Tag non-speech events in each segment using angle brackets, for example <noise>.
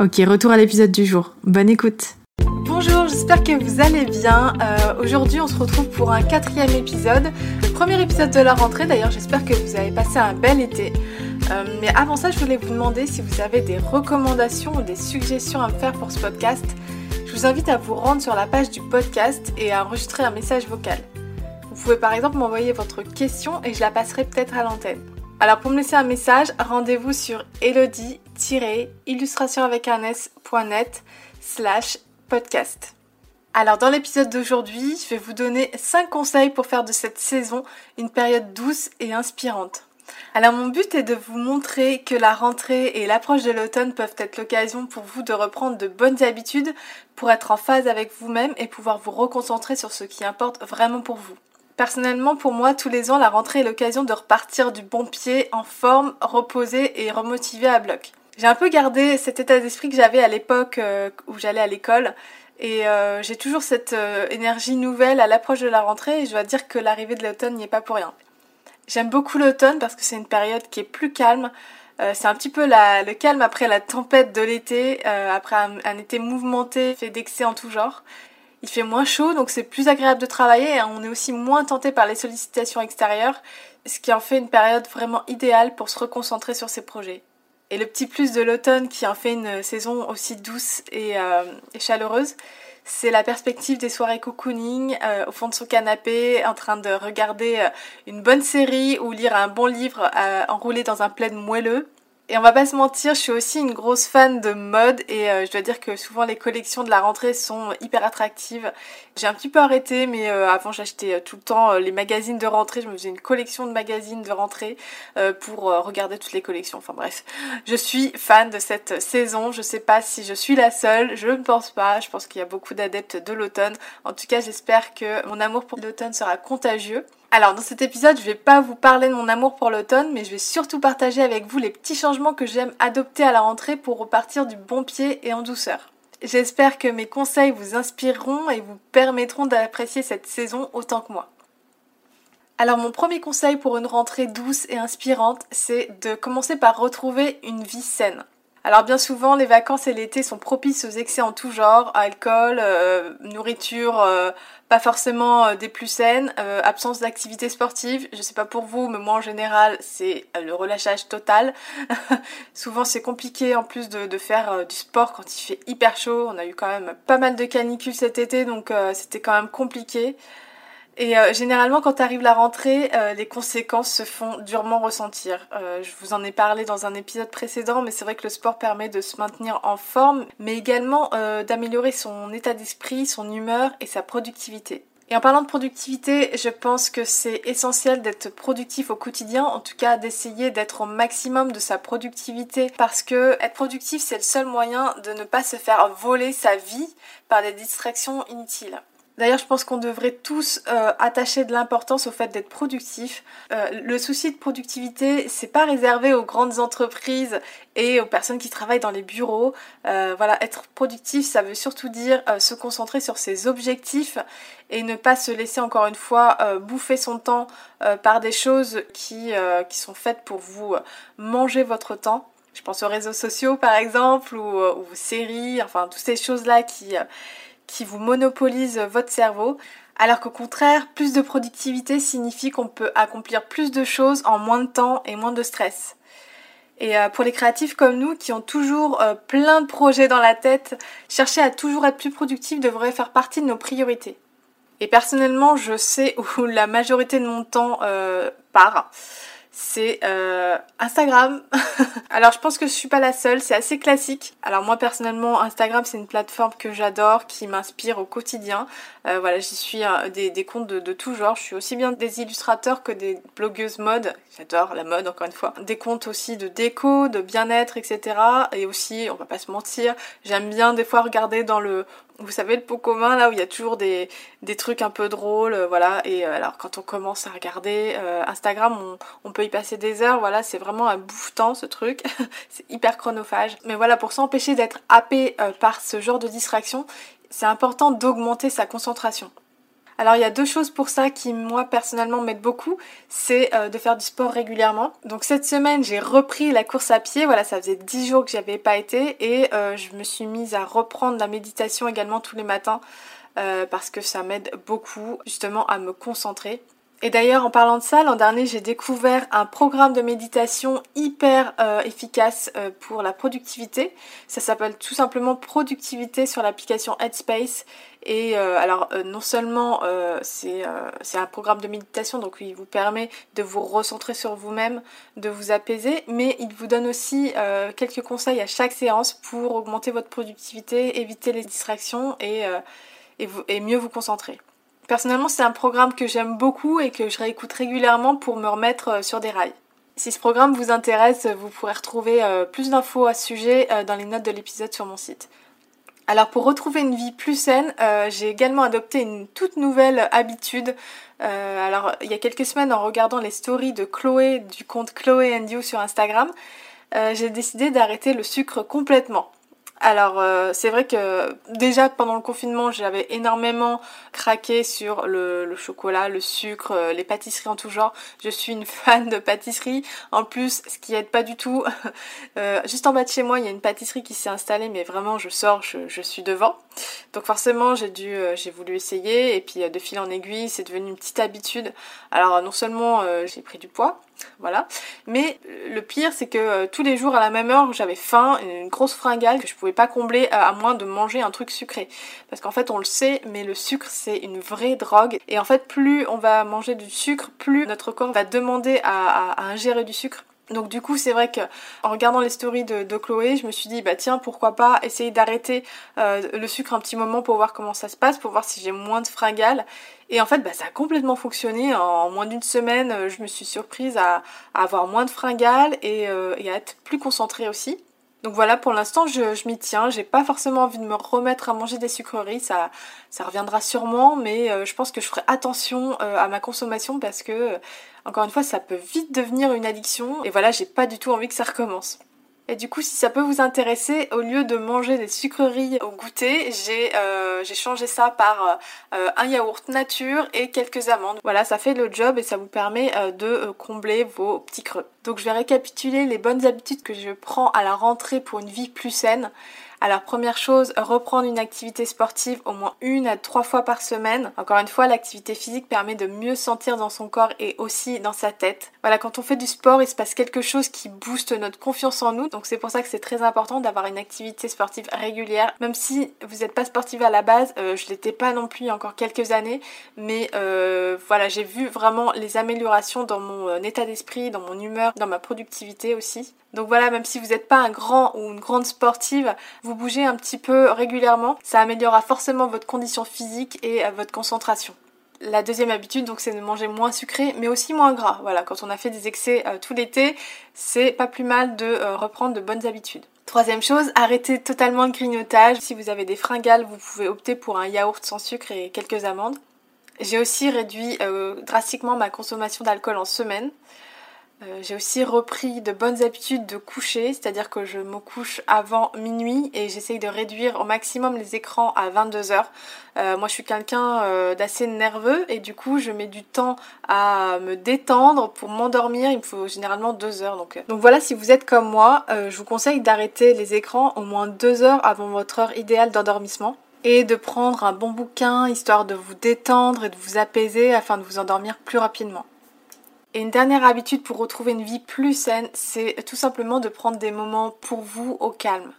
Ok, retour à l'épisode du jour. Bonne écoute. Bonjour, j'espère que vous allez bien. Euh, aujourd'hui, on se retrouve pour un quatrième épisode, premier épisode de la rentrée. D'ailleurs, j'espère que vous avez passé un bel été. Euh, mais avant ça, je voulais vous demander si vous avez des recommandations ou des suggestions à me faire pour ce podcast. Je vous invite à vous rendre sur la page du podcast et à enregistrer un message vocal. Vous pouvez par exemple m'envoyer votre question et je la passerai peut-être à l'antenne. Alors pour me laisser un message, rendez-vous sur elodie-illustration avec un s.net slash podcast. Alors dans l'épisode d'aujourd'hui, je vais vous donner 5 conseils pour faire de cette saison une période douce et inspirante. Alors mon but est de vous montrer que la rentrée et l'approche de l'automne peuvent être l'occasion pour vous de reprendre de bonnes habitudes pour être en phase avec vous-même et pouvoir vous reconcentrer sur ce qui importe vraiment pour vous. Personnellement, pour moi, tous les ans, la rentrée est l'occasion de repartir du bon pied, en forme, reposé et remotivé à bloc. J'ai un peu gardé cet état d'esprit que j'avais à l'époque euh, où j'allais à l'école. Et euh, j'ai toujours cette euh, énergie nouvelle à l'approche de la rentrée et je dois dire que l'arrivée de l'automne n'y est pas pour rien. J'aime beaucoup l'automne parce que c'est une période qui est plus calme. c'est un petit peu le calme après la tempête de l'été, après un, un, été mouvementé, fait d'excès en tout genre. Il fait moins chaud, donc c'est plus agréable de travailler et on est aussi moins tenté par les sollicitations extérieures, ce qui en fait une période vraiment idéale pour se reconcentrer sur ses projets. Et le petit plus de l'automne qui en fait une saison aussi douce et, euh, chaleureuse, c'est la perspective des soirées cocooning euh, au fond de son canapé, en train de regarder euh, une bonne série ou lire un bon livre enroulé dans un plaid moelleux et on va pas se mentir, je suis aussi une grosse fan de mode et je dois dire que souvent les collections de la rentrée sont hyper attractives. J'ai un petit peu arrêté, mais euh, avant j'achetais euh, tout le temps les magazines de rentrée. Je me faisais une collection de magazines de rentrée pour regarder toutes les collections. Enfin bref, je suis fan de cette saison. Je sais pas si je suis la seule, je ne pense pas. Je pense qu'il y a beaucoup d'adeptes de l'automne. En tout cas, j'espère que mon amour pour l'automne sera contagieux. Alors dans cet épisode, je vais pas vous parler de mon amour pour l'automne, mais je vais surtout partager avec vous les petits changements que j'aime adopter à la rentrée pour repartir du bon pied et en douceur. J'espère que mes conseils vous inspireront et vous permettront d'apprécier cette saison autant que moi. Alors mon premier conseil pour une rentrée douce et inspirante, c'est de commencer par retrouver une vie saine. Alors bien souvent, les vacances et l'été sont propices aux excès en tout genre, alcool, euh, nourriture euh, pas forcément euh, des plus saines, absence d'activité sportive. Je sais pas pour vous, mais moi en général, c'est le relâchage total. <laughs> souvent, c'est compliqué en plus de, de faire du sport quand il fait hyper chaud. On a eu quand même pas mal de canicules cet été, donc c'était quand même compliqué. Et euh, généralement, quand arrive la rentrée, euh, les conséquences se font durement ressentir. Euh, je vous en ai parlé dans un épisode précédent, mais c'est vrai que le sport permet de se maintenir en forme, mais également d'améliorer son état d'esprit, son humeur et sa productivité. Et en parlant de productivité, je pense que c'est essentiel d'être productif au quotidien, en tout cas d'essayer d'être au maximum de sa productivité, parce que être productif, c'est le seul moyen de ne pas se faire voler sa vie par des distractions inutiles. D'ailleurs, je pense qu'on devrait tous euh, attacher de l'importance au fait d'être productif. Euh, le souci de productivité, c'est pas réservé aux grandes entreprises et aux personnes qui travaillent dans les bureaux. Euh, voilà, être productif, ça veut surtout dire se concentrer sur ses objectifs et ne pas se laisser encore une fois bouffer son temps par des choses qui, qui sont faites pour vous manger votre temps. Je pense aux réseaux sociaux par exemple ou aux séries, enfin toutes ces choses-là qui qui vous monopolise votre cerveau, alors qu'au contraire, plus de productivité signifie qu'on peut accomplir plus de choses en moins de temps et moins de stress. Et pour les créatifs comme nous qui ont toujours plein de projets dans la tête, chercher à toujours être plus productif devrait faire partie de nos priorités. Et personnellement, je sais où <laughs> la majorité de mon temps part c'est euh, Instagram. <laughs> Alors je pense que je suis pas la seule, c'est assez classique. Alors moi personnellement, Instagram c'est une plateforme que j'adore, qui m'inspire au quotidien. Euh, voilà, j'y suis euh, des, comptes de, de, tout genre. Je suis aussi bien des illustrateurs que des blogueuses mode. J'adore la mode encore une fois. Des comptes aussi de déco, de bien-être, etc. Et aussi, on va pas se mentir, j'aime bien des fois regarder dans le vous savez le pot commun là où il y a toujours des, des trucs un peu drôles, euh, voilà. Et alors quand on commence à regarder Instagram, on, peut y passer des heures, voilà. C'est vraiment un bouffe-temps ce truc, <laughs> c'est hyper chronophage. Mais voilà, pour s'empêcher d'être happé par ce genre de distraction, c'est important d'augmenter sa concentration. Alors il y a deux choses pour ça qui moi personnellement m'aident beaucoup, c'est euh, de faire du sport régulièrement. Donc cette semaine j'ai repris la course à pied, voilà ça faisait 10 jours que j'y avais pas été et euh, je me suis mise à reprendre la méditation également tous les matins euh, parce que ça m'aide beaucoup justement à me concentrer. Et d'ailleurs, en parlant de ça, l'an dernier, j'ai découvert un programme de méditation hyper efficace pour la productivité. Ça s'appelle tout simplement Productivité sur l'application Headspace. Et euh, alors euh, non seulement euh, c'est un programme de méditation, donc il vous permet de vous recentrer sur vous-même, de vous apaiser, mais il vous donne aussi quelques conseils à chaque séance pour augmenter votre productivité, éviter les distractions et, et, et mieux vous concentrer. Personnellement, c'est un programme que j'aime beaucoup et que je réécoute régulièrement pour me remettre sur des rails. Si ce programme vous intéresse, vous pourrez retrouver plus d'infos à ce sujet dans les notes de l'épisode sur mon site. Alors pour retrouver une vie plus saine, euh, j'ai également adopté une toute nouvelle habitude. Euh, alors il y a quelques semaines en regardant les stories de Chloé du compte Chloé and You sur Instagram, euh, j'ai décidé d'arrêter le sucre complètement. Alors euh, c'est vrai que déjà pendant le confinement j'avais énormément craqué sur le, chocolat, le sucre, euh, les pâtisseries en tout genre. Je suis une <laughs> fan de pâtisserie. En plus, ce qui aide pas du tout, <laughs> euh, juste en bas de chez moi il y a une pâtisserie qui s'est installée mais vraiment je sors, je, suis devant. Donc forcément j'ai dû, j'ai voulu essayer et puis de fil en aiguille c'est devenu une petite habitude. Alors non seulement j'ai pris du poids, voilà. Mais le pire, c'est que tous les jours à la même heure, j'avais faim, une grosse fringale que je pouvais pas combler à moins de manger un truc sucré. Parce qu'en fait, on le sait, mais le sucre, c'est une vraie drogue. Et en fait, plus on va manger du sucre, plus notre corps va demander à, ingérer du sucre. Donc du coup c'est vrai que en regardant les stories de, Chloé, je me suis dit bah tiens pourquoi pas essayer d'arrêter euh, le sucre un petit moment pour voir comment ça se passe, pour voir si j'ai moins de fringales. Et en fait bah ça a complètement fonctionné. En moins d'une semaine, euh, je me suis surprise à, avoir moins de fringales et, euh, et à être plus concentrée aussi. Donc voilà, pour l'instant, je, je m'y tiens. J'ai pas forcément envie de me remettre à manger des sucreries. Ça, ça reviendra sûrement, mais euh, je pense que je ferai attention euh, à ma consommation parce que, encore une fois, ça peut vite devenir une addiction. Et voilà, j'ai pas du tout envie que ça recommence. Et du coup, si ça peut vous intéresser, au lieu de manger des sucreries au goûter, j'ai euh, changé ça par euh, un yaourt nature et quelques amandes. Voilà, ça fait le job et ça vous permet euh, de combler vos petits creux. Donc je vais récapituler les bonnes habitudes que je prends à la rentrée pour une vie plus saine. Alors première chose, reprendre une activité sportive au moins une à trois fois par semaine. Encore une fois, l'activité physique permet de mieux sentir dans son corps et aussi dans sa tête. Voilà, quand on fait du sport, il se passe quelque chose qui booste notre confiance en nous. Donc c'est pour ça que c'est très important d'avoir une activité sportive régulière. Même si vous n'êtes pas sportive à la base, euh, je l'étais pas non plus il y a encore quelques années, mais euh, voilà, j'ai vu vraiment les améliorations dans mon euh, état d'esprit, dans mon humeur, dans ma productivité aussi. Donc voilà, même si vous n'êtes pas un grand ou une grande sportive, vous bougez un petit peu régulièrement, ça améliorera forcément votre condition physique et euh, votre concentration. La deuxième habitude, donc, c'est de manger moins sucré, mais aussi moins gras. Voilà, quand on a fait des excès euh, tout l'été, c'est pas plus mal de euh, reprendre de bonnes habitudes. Troisième chose, arrêtez totalement le grignotage. Si vous avez des fringales, vous pouvez opter pour un yaourt sans sucre et quelques amandes. J'ai aussi réduit drastiquement ma consommation d'alcool en semaine. Euh, j'ai aussi repris de bonnes habitudes de coucher, c'est-à-dire que je me couche avant minuit et j'essaye de réduire au maximum les écrans à 22h. Euh, moi je suis quelqu'un euh, d'assez nerveux et du coup je mets du temps à me détendre pour m'endormir, il me faut généralement 2 heures. Donc, donc voilà, si vous êtes comme moi, je vous conseille d'arrêter les écrans au moins 2 heures avant votre heure idéale d'endormissement et de prendre un bon bouquin histoire de vous détendre et de vous apaiser afin de vous endormir plus rapidement. Et une dernière habitude pour retrouver une vie plus saine, c'est tout simplement de prendre des moments pour vous au calme.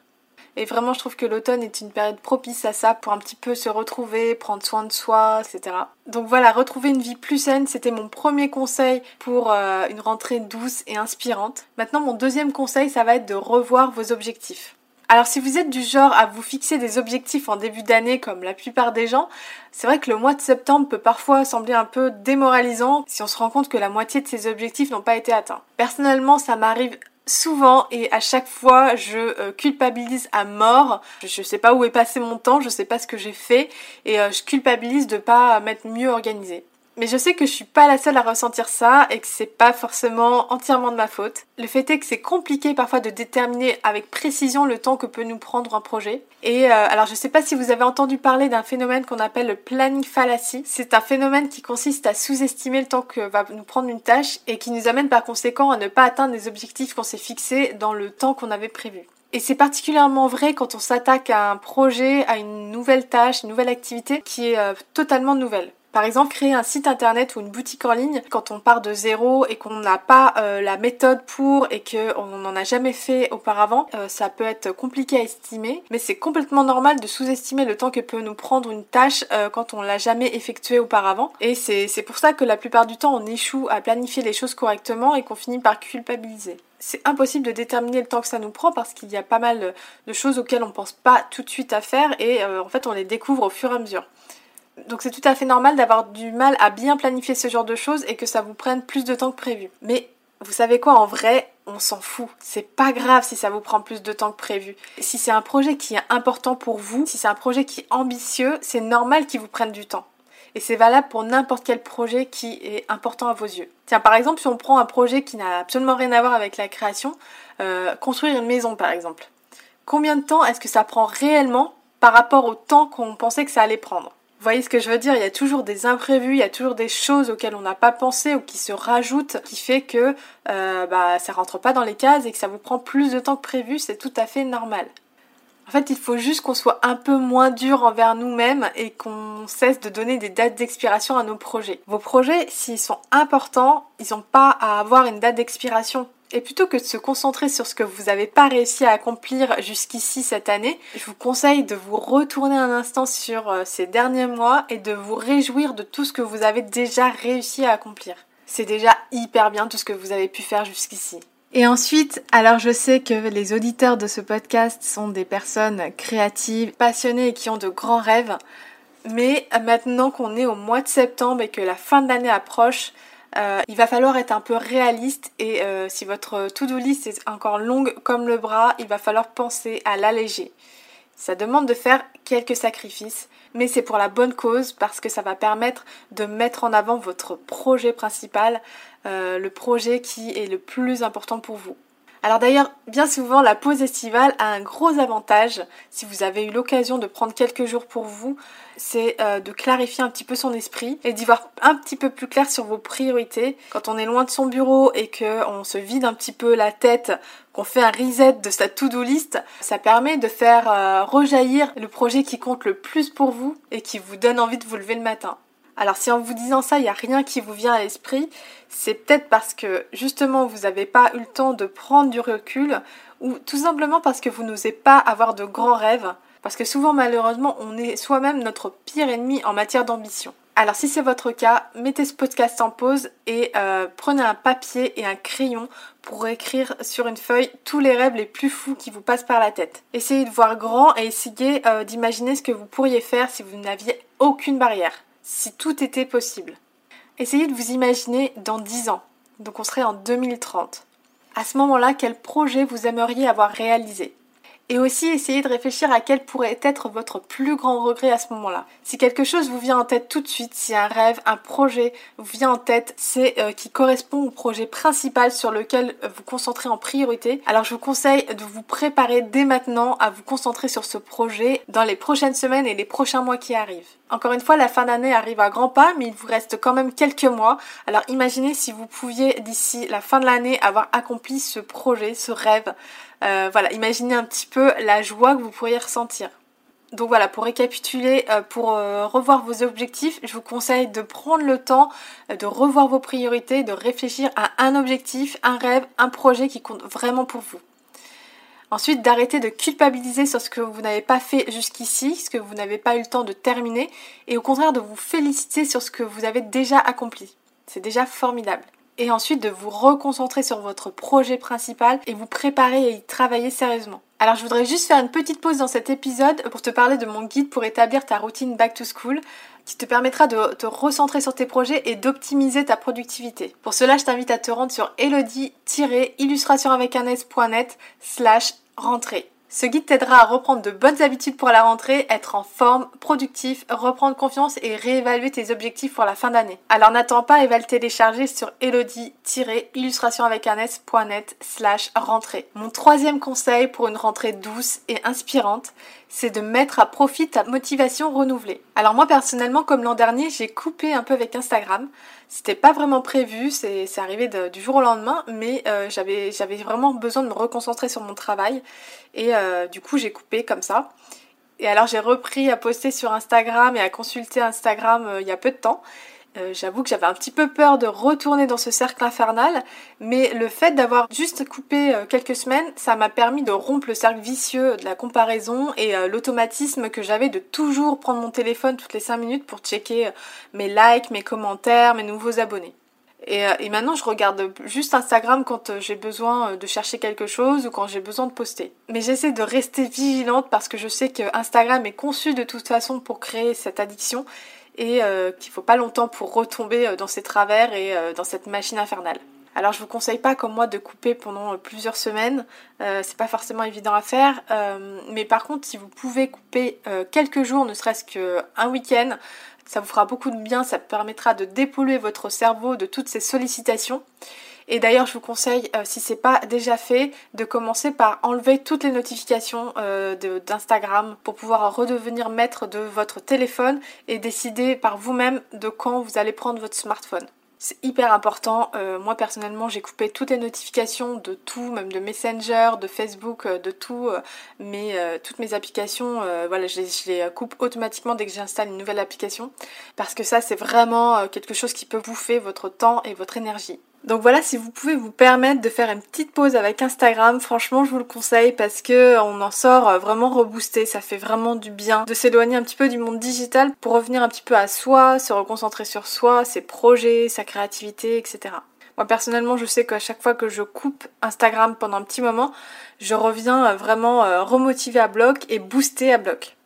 Et vraiment, je trouve que l'automne est une période propice à ça pour un petit peu se retrouver, prendre soin de soi, etc. Donc voilà, retrouver une vie plus saine, c'était mon premier conseil pour euh, une rentrée douce et inspirante. Maintenant, mon deuxième conseil, ça va être de revoir vos objectifs. Alors si vous êtes du genre à vous fixer des objectifs en début d'année comme la plupart des gens, c'est vrai que le mois de septembre peut parfois sembler un peu démoralisant si on se rend compte que la moitié de ces objectifs n'ont pas été atteints. Personnellement, ça m'arrive souvent et à chaque fois je euh, culpabilise à mort. Je, sais pas où est passé mon temps, je sais pas ce que j'ai fait et euh, je culpabilise de pas m'être mieux organisée. Mais je sais que je suis pas la seule à ressentir ça et que c'est pas forcément entièrement de ma faute. Le fait est que c'est compliqué parfois de déterminer avec précision le temps que peut nous prendre un projet. Et euh, alors je sais pas si vous avez entendu parler d'un phénomène qu'on appelle le planning fallacy. C'est un phénomène qui consiste à sous-estimer le temps que va nous prendre une tâche et qui nous amène par conséquent à ne pas atteindre les objectifs qu'on s'est fixés dans le temps qu'on avait prévu. Et c'est particulièrement vrai quand on s'attaque à un projet, à une nouvelle tâche, une nouvelle activité qui est euh, totalement nouvelle. Par exemple, créer un site internet ou une boutique en ligne quand on part de zéro et qu'on n'a pas euh, la méthode pour et qu'on n'en a jamais fait auparavant, euh, ça peut être compliqué à estimer, mais c'est complètement normal de sous-estimer le temps que peut nous prendre une tâche euh, quand on l'a jamais effectuée auparavant. Et c'est pour ça que la plupart du temps on échoue à planifier les choses correctement et qu'on finit par culpabiliser c'est impossible de déterminer le temps que ça nous prend parce qu'il y a pas mal de choses auxquelles on pense pas tout de suite à faire et en fait on les découvre au fur et à mesure. Donc c'est tout à fait normal d'avoir du mal à bien planifier ce genre de choses et que ça vous prenne plus de temps que prévu. Mais vous savez quoi, en vrai, on s'en fout. C'est pas grave si ça vous prend plus de temps que prévu. Si c'est un projet qui est important pour vous, si c'est un projet qui est ambitieux, c'est normal qu'il vous prenne du temps. Et c'est valable pour n'importe quel projet qui est important à vos yeux. Tiens, par exemple, si on prend un projet qui n'a absolument rien à voir avec la création, euh, construire une maison par exemple. Combien de temps est-ce que ça prend réellement par rapport au temps qu'on pensait que ça allait prendre? Vous voyez ce que je veux dire? Il y a toujours des imprévus, il y a toujours des choses auxquelles on n'a pas pensé ou qui se rajoutent, qui fait que euh, bah, ça rentre pas dans les cases et que ça vous prend plus de temps que prévu, c'est tout à fait normal. En fait, il faut juste qu'on soit un peu moins dur envers nous-mêmes et qu'on cesse de donner des dates d'expiration à nos projets. Vos projets, s'ils sont importants, ils n'ont pas à avoir une date d'expiration. Et plutôt que de se concentrer sur ce que vous n'avez pas réussi à accomplir jusqu'ici cette année, je vous conseille de vous retourner un instant sur euh, ces derniers mois et de vous réjouir de tout ce que vous avez déjà réussi à accomplir. C'est déjà hyper bien tout ce que vous avez pu faire jusqu'ici. Et ensuite, alors je sais que les auditeurs de ce podcast sont des personnes créatives, passionnées et qui ont de grands rêves. Mais maintenant qu'on est au mois de septembre et que la fin de l'année approche, euh, il va falloir être un peu réaliste et euh, si votre to-do list est encore longue comme le bras, il va falloir penser à l'alléger. Ça demande de faire quelques sacrifices, mais c'est pour la bonne cause parce que ça va permettre de mettre en avant votre projet principal, euh, le projet qui est le plus important pour vous. Alors d'ailleurs, bien souvent, la pause estivale a un gros avantage, si vous avez eu l'occasion de prendre quelques jours pour vous, c'est euh, de clarifier un petit peu son esprit et d'y voir un petit peu plus clair sur vos priorités. Quand on est loin de son bureau et qu'on se vide un petit peu la tête, qu'on fait un reset de sa to-do list, ça permet de faire euh, rejaillir le projet qui compte le plus pour vous et qui vous donne envie de vous lever le matin. Alors si en vous disant ça, il n'y a rien qui vous vient à l'esprit, c'est peut-être parce que justement vous n'avez pas eu le temps de prendre du recul ou tout simplement parce que vous n'osez pas avoir de grands rêves. Parce que souvent malheureusement on est soi-même notre pire ennemi en matière d'ambition. Alors si c'est votre cas, mettez ce podcast en pause et euh, prenez un papier et un crayon pour écrire sur une feuille tous les rêves les plus fous qui vous passent par la tête. Essayez de voir grand et essayez euh, d'imaginer ce que vous pourriez faire si vous n'aviez aucune barrière si tout était possible. Essayez de vous imaginer dans 10 ans, donc on serait en 2030. À ce moment-là, quel projet vous aimeriez avoir réalisé? Et aussi essayez de réfléchir à quel pourrait être votre plus grand regret à ce moment-là. Si quelque chose vous vient en tête tout de suite, si un rêve, un projet vous vient en tête, c'est euh, qui correspond au projet principal sur lequel euh, vous concentrez en priorité, alors je vous conseille de vous préparer dès maintenant à vous concentrer sur ce projet dans les prochaines semaines et les prochains mois qui arrivent. Encore une fois, la fin d'année arrive à grands pas, mais il vous reste quand même quelques mois. Alors imaginez si vous pouviez d'ici la fin de l'année avoir accompli ce projet, ce rêve. Euh, voilà, imaginez un petit peu la joie que vous pourriez ressentir. Donc voilà, pour récapituler, euh, pour euh, revoir vos objectifs, je vous conseille de prendre le temps de revoir vos priorités, de réfléchir à un objectif, un rêve, un projet qui compte vraiment pour vous. Ensuite, d'arrêter de culpabiliser sur ce que vous n'avez pas fait jusqu'ici, ce que vous n'avez pas eu le temps de terminer, et au contraire de vous féliciter sur ce que vous avez déjà accompli. C'est déjà formidable et ensuite de vous reconcentrer sur votre projet principal et vous préparer à y travailler sérieusement. Alors je voudrais juste faire une petite pause dans cet épisode pour te parler de mon guide pour établir ta routine back to school qui te permettra de te recentrer sur tes projets et d'optimiser ta productivité. Pour cela, je t'invite à te rendre sur elodie-illustration avec un s.net slash rentrée. Ce guide t'aidera à reprendre de bonnes habitudes pour la rentrée, être en forme, productif, reprendre confiance et réévaluer tes objectifs pour la fin d'année. Alors n'attends pas et va le télécharger sur elodie-illustration avec un s.net slash rentrée. Mon troisième conseil pour une rentrée douce et inspirante, c'est de mettre à profit ta motivation renouvelée. Alors moi personnellement, comme l'an dernier, j'ai coupé un peu avec Instagram. C'était pas vraiment prévu, c'est arrivé du jour au lendemain, mais euh, j'avais vraiment besoin de me reconcentrer sur mon travail et euh, du coup j'ai coupé comme ça. Et alors j'ai repris à poster sur Instagram et à consulter Instagram euh, il y a peu de temps. Euh, j'avoue que j'avais un petit peu peur de retourner dans ce cercle infernal, mais le fait d'avoir juste coupé euh, quelques semaines, ça m'a permis de rompre le cercle vicieux de la comparaison et euh, l'automatisme que j'avais de toujours prendre mon téléphone toutes les 5 minutes pour checker mes likes, mes commentaires, mes nouveaux abonnés. Et, et maintenant, je regarde juste Instagram quand j'ai besoin de chercher quelque chose ou quand j'ai besoin de poster. Mais j'essaie de rester vigilante parce que je sais que Instagram est conçu de toute façon pour créer cette addiction et euh, qu'il faut pas longtemps pour retomber euh, dans ces travers et euh, dans cette machine infernale. Alors je vous conseille pas comme moi de couper pendant plusieurs semaines, c'est pas forcément évident à faire, mais par contre si vous pouvez couper quelques jours, ne serait-ce qu'un week-end, ça vous fera beaucoup de bien, ça permettra de dépolluer votre cerveau de toutes ces sollicitations. Et d'ailleurs, je vous conseille, euh, si c'est pas déjà fait, de commencer par enlever toutes les notifications euh, d'Instagram pour pouvoir redevenir maître de votre téléphone et décider par vous-même de quand vous allez prendre votre smartphone. C'est hyper important. Euh, moi personnellement, j'ai coupé toutes les notifications de tout, même de Messenger, de Facebook, de tout, mais toutes mes applications, voilà, je les, je les, coupe automatiquement dès que j'installe une nouvelle application, parce que ça, c'est vraiment quelque chose qui peut bouffer votre temps et votre énergie. Donc voilà, si vous pouvez vous permettre de faire une petite pause avec Instagram, franchement je vous le conseille parce que on en sort euh, vraiment reboosté, ça fait vraiment du bien de s'éloigner un petit peu du monde digital pour revenir un petit peu à soi, se reconcentrer sur soi, ses projets, sa créativité, etc. Moi personnellement je sais qu'à chaque fois que je coupe Instagram pendant un petit moment, je reviens euh, vraiment euh, remotivé à bloc et boosté à bloc.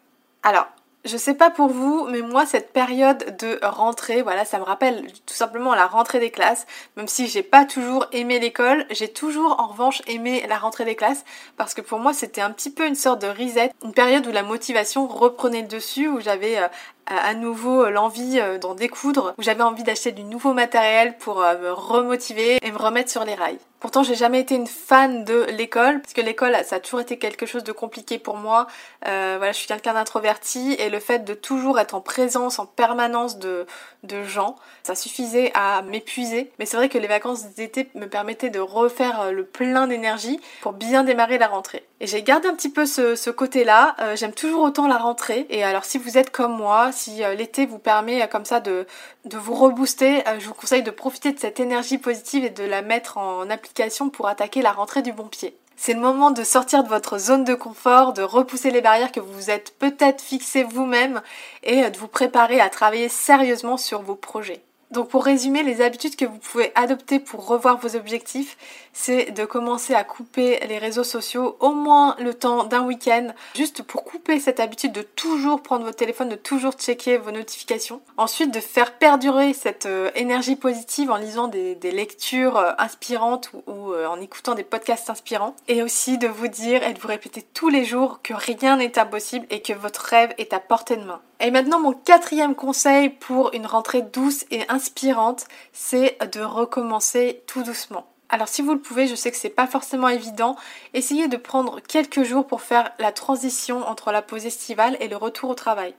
Alors, je sais pas pour vous, mais moi cette période de rentrée, voilà, ça me rappelle tout simplement la rentrée des classes. Même si j'ai pas toujours aimé l'école, j'ai toujours en revanche aimé la rentrée des classes parce que pour moi c'était un petit peu une sorte de reset, une période où la motivation reprenait le dessus, où j'avais euh, à nouveau euh, l'envie euh, d'en découdre, où j'avais envie d'acheter du nouveau matériel pour me remotiver et me remettre sur les rails. Pourtant, j'ai jamais été une fan de l'école, parce que l'école, ça a toujours été quelque chose de compliqué pour moi. Euh, voilà, je suis quelqu'un d'introverti, et le fait de toujours être en présence, en permanence de, de gens, ça suffisait à m'épuiser. Mais c'est vrai que les vacances d'été me permettaient de refaire euh, le plein d'énergie pour bien démarrer la rentrée. Et j'ai gardé un petit peu ce, ce côté-là. Euh, j'aime toujours autant la rentrée. Et alors, si vous êtes comme moi, si l'été vous permet comme ça de, vous rebooster, je vous conseille de profiter de cette énergie positive et de la mettre en application pour attaquer la rentrée du bon pied. C'est le moment de sortir de votre zone de confort, de repousser les barrières que vous vous êtes peut-être fixées vous-même et de vous préparer à travailler sérieusement sur vos projets. Donc pour résumer, les habitudes que vous pouvez adopter pour revoir vos objectifs, c'est de commencer à couper les réseaux sociaux au moins le temps d'un week-end, juste pour couper cette habitude de toujours prendre votre téléphone, de toujours checker vos notifications. Ensuite, de faire perdurer cette euh, énergie positive en lisant des, lectures euh, inspirantes ou, euh, en écoutant des podcasts inspirants. Et aussi de vous dire et de vous répéter tous les jours que rien n'est impossible et que votre rêve est à portée de main. Et maintenant, mon quatrième conseil pour une rentrée douce et inspirante, c'est de recommencer tout doucement. Alors si vous le pouvez, je sais que c'est pas forcément évident, essayez de prendre quelques jours pour faire la transition entre la pause estivale et le retour au travail.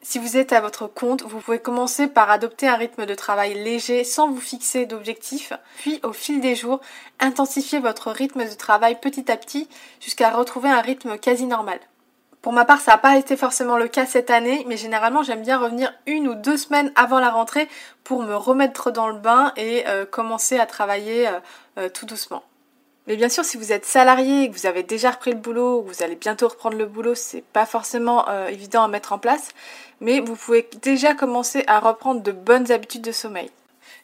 Si vous êtes à votre compte, vous pouvez commencer par adopter un rythme de travail léger sans vous fixer d'objectifs, puis au fil des jours, intensifier votre rythme de travail petit à petit jusqu'à retrouver un rythme quasi normal. Pour ma part, ça n'a pas été forcément le cas cette année, mais généralement j'aime bien revenir une ou deux semaines avant la rentrée pour me remettre dans le bain et euh, commencer à travailler euh, euh, tout doucement. Mais bien sûr, si vous êtes salarié que vous avez déjà repris le boulot, ou que vous allez bientôt reprendre le boulot, c'est pas forcément évident à mettre en place, mais vous pouvez déjà commencer à reprendre de bonnes habitudes de sommeil.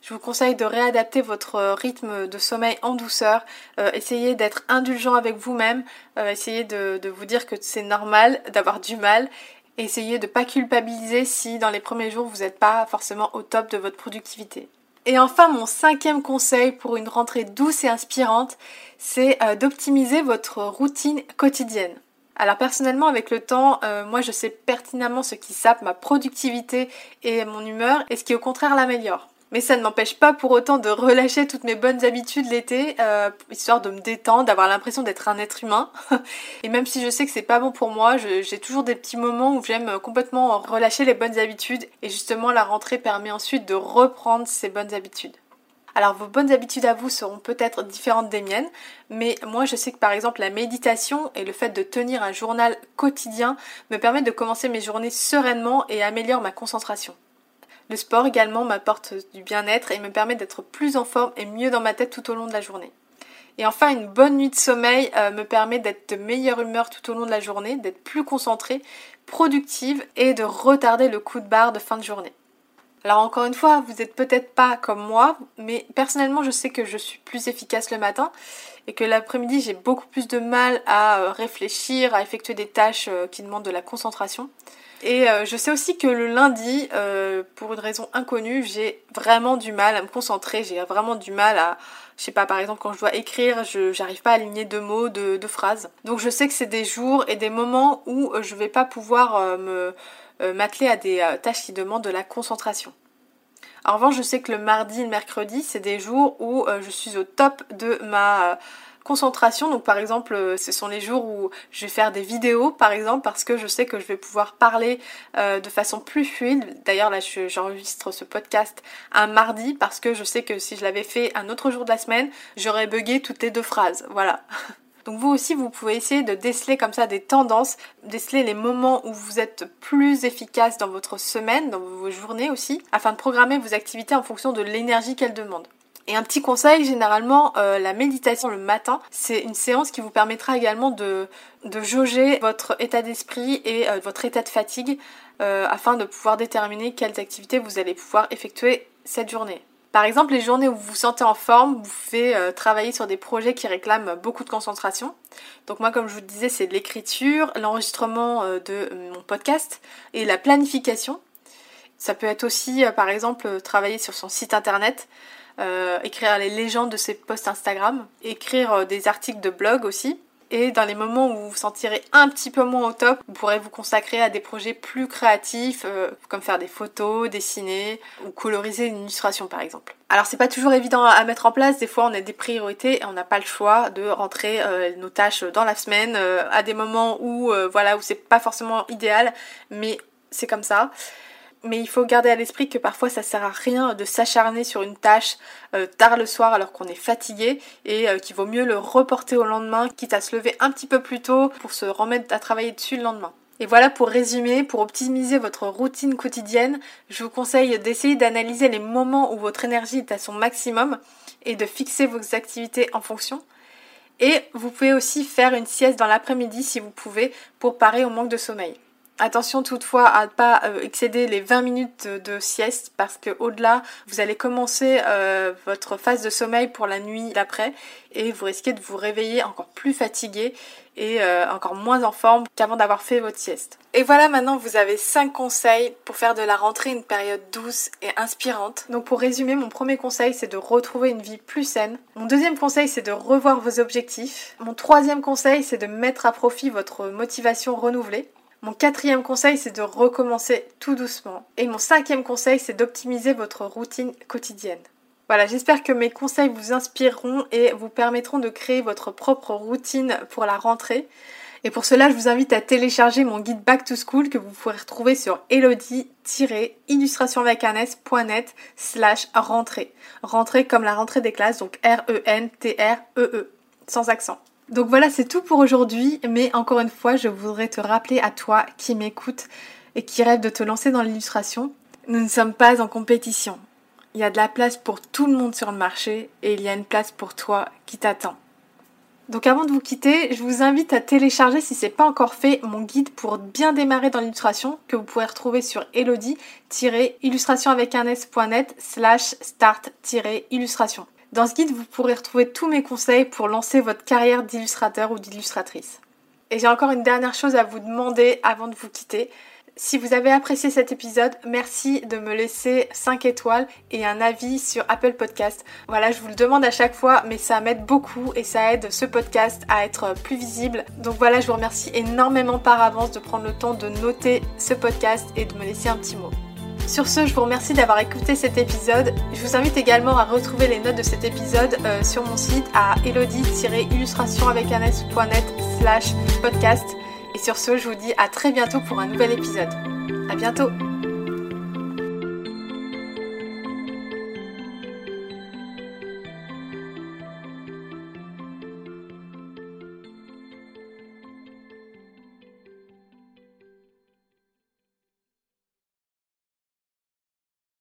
Je vous conseille de réadapter votre euh, rythme de sommeil en douceur. Euh, essayez d'être indulgent avec vous-même. Euh, essayez de, de, vous dire que c'est normal d'avoir du mal. essayez de ne pas culpabiliser si dans les premiers jours vous n'êtes pas forcément au top de votre productivité. Et enfin, mon cinquième conseil pour une rentrée douce et inspirante, c'est d'optimiser votre routine quotidienne. Alors personnellement, avec le temps, moi je sais pertinemment ce qui sape ma productivité et mon humeur et ce qui au contraire l'améliore. Mais ça ne m'empêche pas pour autant de relâcher toutes mes bonnes habitudes l'été, euh, histoire de me détendre, d'avoir l'impression d'être un être humain. <laughs> Et même si je sais que c'est pas bon pour moi, j'ai toujours des petits moments où j'aime complètement relâcher les bonnes habitudes. Et justement, la rentrée permet ensuite de reprendre ces bonnes habitudes. Alors vos bonnes habitudes à vous seront peut-être différentes des miennes, mais moi je sais que par exemple la méditation et le fait de tenir un journal quotidien me permettent de commencer mes journées sereinement et améliore ma concentration. Le sport également m'apporte du bien-être et me permet d'être plus en forme et mieux dans ma tête tout au long de la journée. Et enfin, une bonne nuit de sommeil euh, me permet d'être de meilleure humeur tout au long de la journée, d'être plus concentrée, productive et de retarder le coup de barre de fin de journée. Alors encore une fois, vous n'êtes peut-être pas comme moi, mais personnellement je sais que je suis plus efficace le matin et que l'après-midi j'ai beaucoup plus de mal à euh, réfléchir, à effectuer des tâches euh, qui demandent de la concentration. Et euh, je sais aussi que le lundi, euh, pour une raison inconnue, j'ai vraiment du mal à me concentrer, j'ai vraiment du mal à, je sais pas, par exemple quand je dois écrire, je j'arrive pas à aligner deux mots, deux, phrases. Donc je sais que c'est des jours et des moments où euh, je vais pas pouvoir me m'atteler à des tâches qui demandent de la concentration. En revanche, je sais que le mardi et le mercredi, c'est des jours où je suis au top de ma concentration. Donc par exemple, euh, ce sont les jours où je vais faire des vidéos par exemple parce que je sais que je vais pouvoir parler euh, de façon plus fluide. D'ailleurs là j'enregistre ce podcast un mardi parce que je sais que si je l'avais fait un autre jour de la semaine, j'aurais bugué toutes les deux phrases. Voilà. <laughs> Donc vous aussi, vous pouvez essayer de déceler comme ça des tendances, déceler les moments où vous êtes plus efficace dans votre semaine, dans vos journées aussi, afin de programmer vos activités en fonction de l'énergie qu'elles demandent. Et un petit conseil, généralement, euh, la méditation le matin, c'est une séance qui vous permettra également de, de jauger votre état d'esprit et euh, votre état de fatigue euh, afin de pouvoir déterminer quelles activités vous allez pouvoir effectuer cette journée. Par exemple, les journées où vous vous sentez en forme, vous pouvez travailler sur des projets qui réclament beaucoup de concentration. Donc moi, comme je vous le disais, c'est l'écriture, l'enregistrement de mon podcast et la planification. Ça peut être aussi, par exemple, travailler sur son site internet. Euh, écrire les légendes de ses posts Instagram, écrire euh, des articles de blog aussi. Et dans les moments où vous vous sentirez un petit peu moins au top, vous pourrez vous consacrer à des projets plus créatifs, euh, comme faire des photos, dessiner ou coloriser une illustration par exemple. Alors c'est pas toujours évident à mettre en place, des fois on a des priorités et on n'a pas le choix de rentrer nos tâches dans la semaine à des moments où voilà où c'est pas forcément idéal, mais c'est comme ça mais il faut garder à l'esprit que parfois ça sert à rien de s'acharner sur une tâche euh, tard le soir alors qu'on est fatigué et euh, qu'il vaut mieux le reporter au lendemain, quitte à se lever un petit peu plus tôt pour se remettre à travailler dessus le lendemain. Et voilà pour résumer, pour optimiser votre routine quotidienne, je vous conseille d'essayer d'analyser les moments où votre énergie est à son maximum et de fixer vos activités en fonction. Et vous pouvez aussi faire une sieste dans l'après-midi si vous pouvez pour parer au manque de sommeil. Attention toutefois à ne pas euh, excéder les 20 minutes de, sieste parce que au-delà, vous allez commencer euh, votre phase de sommeil pour la nuit d'après et vous risquez de vous réveiller encore plus fatigué et euh, encore moins en forme qu'avant d'avoir fait votre sieste. Et voilà, maintenant vous avez 5 conseils pour faire de la rentrée une période douce et inspirante. Donc pour résumer, mon premier conseil c'est de retrouver une vie plus saine. Mon deuxième conseil c'est de revoir vos objectifs. Mon troisième conseil c'est de mettre à profit votre motivation renouvelée. Mon quatrième conseil, c'est de recommencer tout doucement. Et mon cinquième conseil, c'est d'optimiser votre routine quotidienne. Voilà, j'espère que mes conseils vous inspireront et vous permettront de créer votre propre routine pour la rentrée. Et pour cela, je vous invite à télécharger mon guide Back to School que vous pourrez retrouver sur elodie-illustrationvacanes.net slash rentrée. Rentrée comme la rentrée des classes, donc R-E-N-T-R-E-E, -E, sans accent. Donc voilà, c'est tout pour aujourd'hui, mais encore une fois, je voudrais te rappeler à toi qui m'écoute et qui rêve de te lancer dans l'illustration, nous ne sommes pas en compétition. Il y a de la place pour tout le monde sur le marché et il y a une place pour toi qui t'attend. Donc avant de vous quitter, je vous invite à télécharger si ce n'est pas encore fait mon guide pour bien démarrer dans l'illustration que vous pourrez retrouver sur elodie-illustration avec un s.net slash start-illustration. Dans ce guide, vous pourrez retrouver tous mes conseils pour lancer votre carrière d'illustrateur ou d'illustratrice. Et j'ai encore une dernière chose à vous demander avant de vous quitter. Si vous avez apprécié cet épisode, merci de me laisser 5 étoiles et un avis sur Apple Podcast. Voilà, je vous le demande à chaque fois, mais ça m'aide beaucoup et ça aide ce podcast à être plus visible. Donc voilà, je vous remercie énormément par avance de prendre le temps de noter ce podcast et de me laisser un petit mot. Sur ce, je vous remercie d'avoir écouté cet épisode. Je vous invite également à retrouver les notes de cet épisode euh, sur mon site à elodie-illustration avec un s.net slash podcast. Et sur ce, je vous dis à très bientôt pour un nouvel épisode. À bientôt!